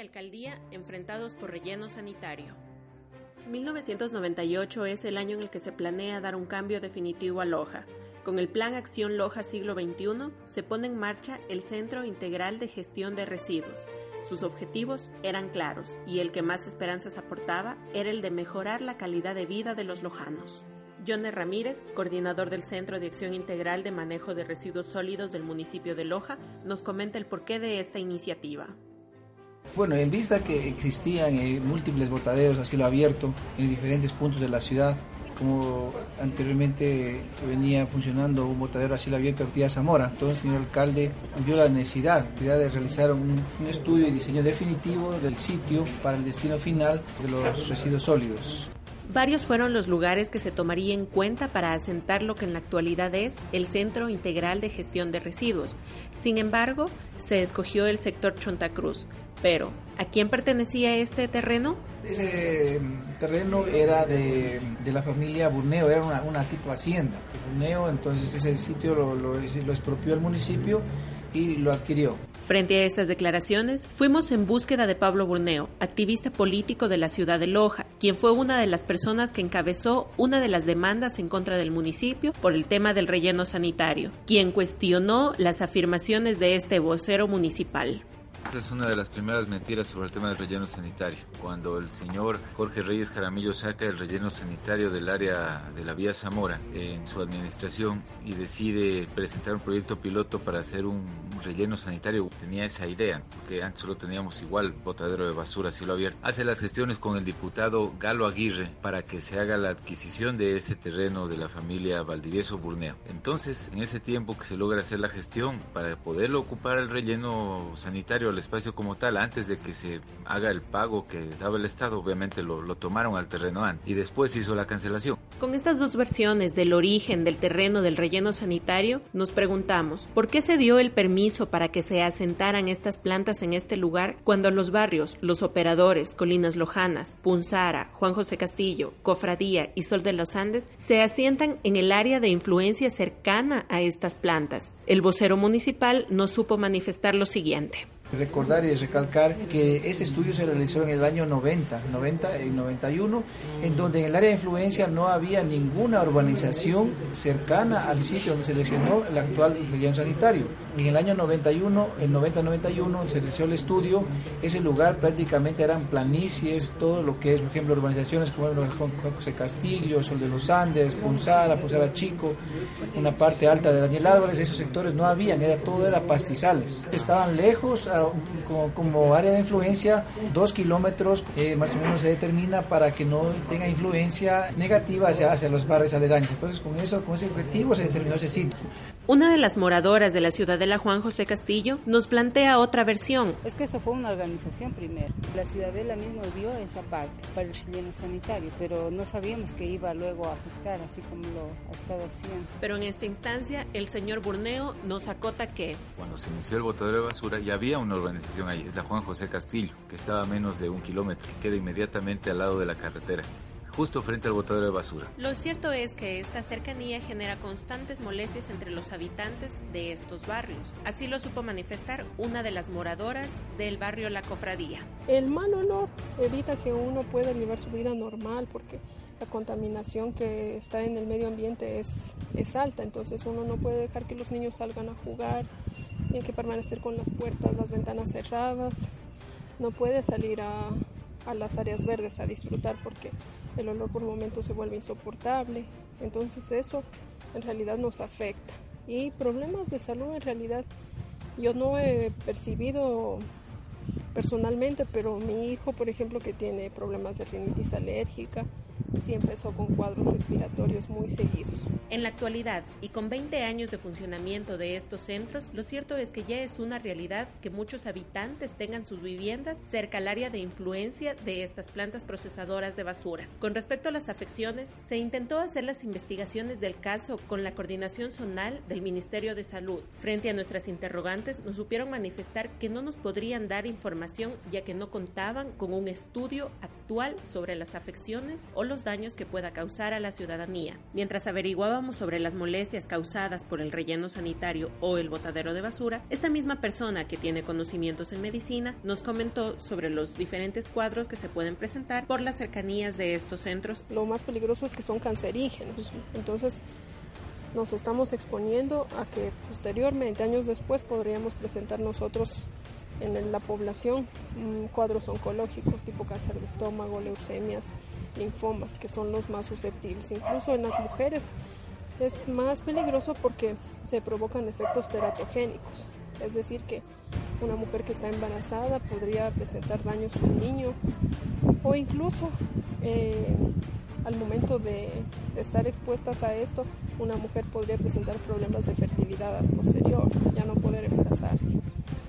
Alcaldía enfrentados por relleno sanitario. 1998 es el año en el que se planea dar un cambio definitivo a Loja. Con el Plan Acción Loja Siglo XXI se pone en marcha el Centro Integral de Gestión de Residuos. Sus objetivos eran claros y el que más esperanzas aportaba era el de mejorar la calidad de vida de los lojanos. Johnny Ramírez, coordinador del Centro de Acción Integral de Manejo de Residuos Sólidos del municipio de Loja, nos comenta el porqué de esta iniciativa. Bueno, en vista que existían eh, múltiples botaderos a cielo abierto en diferentes puntos de la ciudad, como anteriormente venía funcionando un botadero a cielo abierto en Pía Zamora, entonces el señor alcalde vio la necesidad de realizar un estudio y diseño definitivo del sitio para el destino final de los residuos sólidos. Varios fueron los lugares que se tomaría en cuenta para asentar lo que en la actualidad es el Centro Integral de Gestión de Residuos. Sin embargo, se escogió el sector Chontacruz, pero, ¿a quién pertenecía este terreno? Ese terreno era de, la familia Burneo, era una, tipo hacienda. Burneo, entonces ese sitio lo, lo, lo expropió el municipio y lo adquirió. Frente a estas declaraciones, fuimos en búsqueda de Pablo Burneo, activista político de la ciudad de Loja, quien fue una de las personas que encabezó una de las demandas en contra del municipio por el tema del relleno sanitario, quien cuestionó las afirmaciones de este vocero municipal. Esa es una de las primeras mentiras sobre el tema del relleno sanitario. Cuando el señor Jorge Reyes Caramillo saca el relleno sanitario del área de la vía Zamora en su administración y decide presentar un proyecto piloto para hacer un relleno sanitario, tenía esa idea, que antes solo teníamos igual botadero de basura cielo abierto. Hace las gestiones con el diputado Galo Aguirre para que se haga la adquisición de ese terreno de la familia Valdivieso Burneo. Entonces, en ese tiempo que se logra hacer la gestión para poderlo ocupar el relleno sanitario el espacio como tal antes de que se haga el pago que daba el Estado. Obviamente lo, tomaron al terreno y después hizo la cancelación. Con estas dos versiones del origen del terreno del relleno sanitario, nos preguntamos, ¿por qué se dio el permiso para que se asentaran estas plantas en este lugar cuando los barrios, los operadores, Colinas Lojanas, Punzara, Juan José Castillo, Cofradía y Sol de los Andes se asientan en el área de influencia cercana a estas plantas? El vocero municipal nos supo manifestar lo siguiente recordar y recalcar que ese estudio se realizó en el año 90, 90 y 91, en donde en el área de influencia no había ninguna urbanización cercana al sitio donde se seleccionó el actual relleno sanitario. En el año 91, el 90-91, se realizó el estudio, ese lugar prácticamente eran planicies, todo lo que es, por ejemplo, urbanizaciones como el José Castillo, Sol de los Andes, Punzara, Punzara Chico, una parte alta de Daniel Álvarez, esos sectores no habían, era todo era pastizales. Estaban lejos, como, área de influencia, dos kilómetros eh, más o menos se determina para que no tenga influencia negativa hacia, hacia los barrios aledaños. Entonces, con eso, con ese objetivo se determinó ese sitio. Una de las moradoras de la ciudadela Juan José Castillo nos plantea otra versión. Es que esto fue una organización primero. La ciudadela mismo dio esa parte para el relleno sanitario, pero no sabíamos que iba luego a afectar, así como lo ha estado haciendo. Pero en esta instancia, el señor Burneo nos acota que... Cuando se inició el botadero de basura, ya había una organización ahí, es la Juan José Castillo, que estaba a menos de un kilómetro, que queda inmediatamente al lado de la carretera justo frente al botadero de basura. Lo cierto es que esta cercanía genera constantes molestias entre los habitantes de estos barrios. Así lo supo manifestar una de las moradoras del barrio La Cofradía. El mal olor evita que uno pueda llevar su vida normal porque la contaminación que está en el medio ambiente es, es alta, entonces uno no puede dejar que los niños salgan a jugar, tiene que permanecer con las puertas, las ventanas cerradas, no puede salir a, a las áreas verdes a disfrutar porque el olor por momentos se vuelve insoportable. Entonces eso en realidad nos afecta. Y problemas de salud en realidad yo no he percibido personalmente, pero mi hijo, por ejemplo, que tiene problemas de rinitis alérgica, sí empezó con cuadros respiratorios muy seguidos. En la actualidad, y con 20 años de funcionamiento de estos centros, lo cierto es que ya es una realidad que muchos habitantes tengan sus viviendas cerca al área de influencia de estas plantas procesadoras de basura. Con respecto a las afecciones, se intentó hacer las investigaciones del caso con la coordinación zonal del Ministerio de Salud. Frente a nuestras interrogantes, nos supieron manifestar que no nos podrían dar información ya que no contaban con un estudio actual sobre las afecciones o los daños que pueda causar a la ciudadanía. Mientras averiguábamos sobre las molestias causadas por el relleno sanitario o el botadero de basura, esta misma persona que tiene conocimientos en medicina nos comentó sobre los diferentes cuadros que se pueden presentar por las cercanías de estos centros. Lo más peligroso es que son cancerígenos, entonces nos estamos exponiendo a que posteriormente, años después, podríamos presentar nosotros en la población mm, cuadros oncológicos tipo cáncer de estómago, leucemias, linfomas, que son los más susceptibles. Incluso en las mujeres es más peligroso porque se provocan efectos teratogénicos, es decir, que una mujer que está embarazada podría presentar daños a un niño o incluso eh, al momento de, estar expuestas a esto, una mujer podría presentar problemas de fertilidad posterior, ya no poder embarazarse.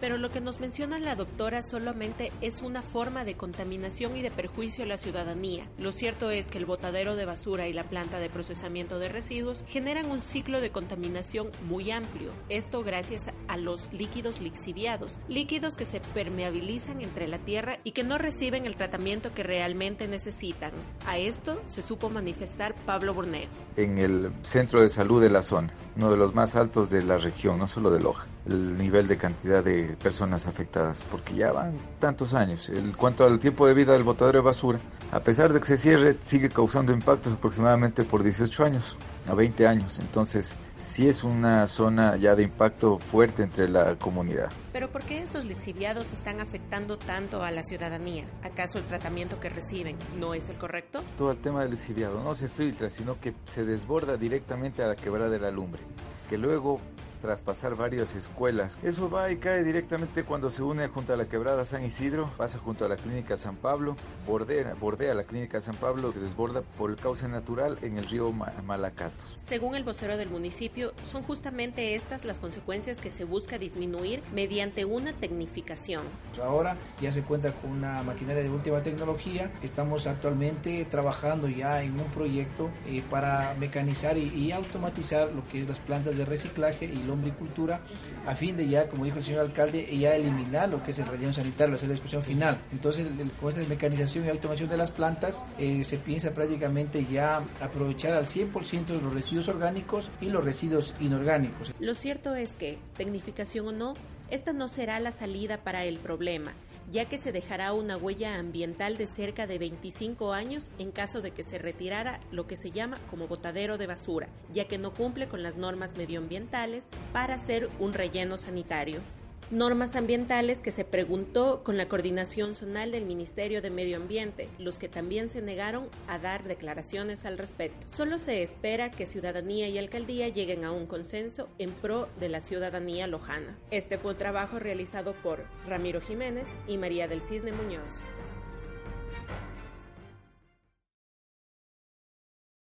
Pero lo que nos menciona la doctora solamente es una forma de contaminación y de perjuicio a la ciudadanía. Lo cierto es que el botadero de basura y la planta de procesamiento de residuos generan un ciclo de contaminación muy amplio. Esto gracias a los líquidos lixiviados, líquidos que se permeabilizan entre la tierra y que no reciben el tratamiento que realmente necesitan. A esto se supo manifestar Pablo Borneo. En el centro de salud de la zona, uno de los más altos de la región, no solo de Loja, el nivel de cantidad de personas afectadas, porque ya van tantos años. En cuanto al tiempo de vida del botadero de basura, a pesar de que se cierre, sigue causando impactos aproximadamente por 18 años a 20 años. Entonces, sí es una zona ya de impacto fuerte entre la comunidad. Pero ¿por qué estos lixiviados están afectando tanto a la ciudadanía? ¿Acaso el tratamiento que reciben no es el correcto? Todo el tema del lixiviado no se filtra, sino que se desborda directamente a la quebrada de la lumbre, que luego tras pasar varias escuelas. Eso va y cae directamente cuando se une junto a la quebrada San Isidro, pasa junto a la clínica San Pablo, bordea, bordea la clínica San Pablo, se desborda por el cauce natural en el río Malacatos. Según el vocero del municipio, son justamente estas las consecuencias que se busca disminuir mediante una tecnificación. Ahora ya se cuenta con una maquinaria de última tecnología. Estamos actualmente trabajando ya en un proyecto eh, para mecanizar y, y, automatizar lo que es las plantas de reciclaje y lo a fin de ya, como dijo el señor alcalde, ya eliminar lo que es el relleno sanitario, hacer la discusión final. Entonces, con esta mecanización y automación de las plantas, eh, se piensa prácticamente ya aprovechar al 100% de los residuos orgánicos y los residuos inorgánicos. Lo cierto es que, tecnificación o no, esta no será la salida para el problema ya que se dejará una huella ambiental de cerca de 25 años en caso de que se retirara lo que se llama como botadero de basura, ya que no cumple con las normas medioambientales para ser un relleno sanitario normas ambientales que se preguntó con la coordinación zonal del Ministerio de Medio Ambiente, los que también se negaron a dar declaraciones al respecto. Solo se espera que ciudadanía y alcaldía lleguen a un consenso en pro de la ciudadanía lojana. Este fue un trabajo realizado por Ramiro Jiménez y María del Cisne Muñoz.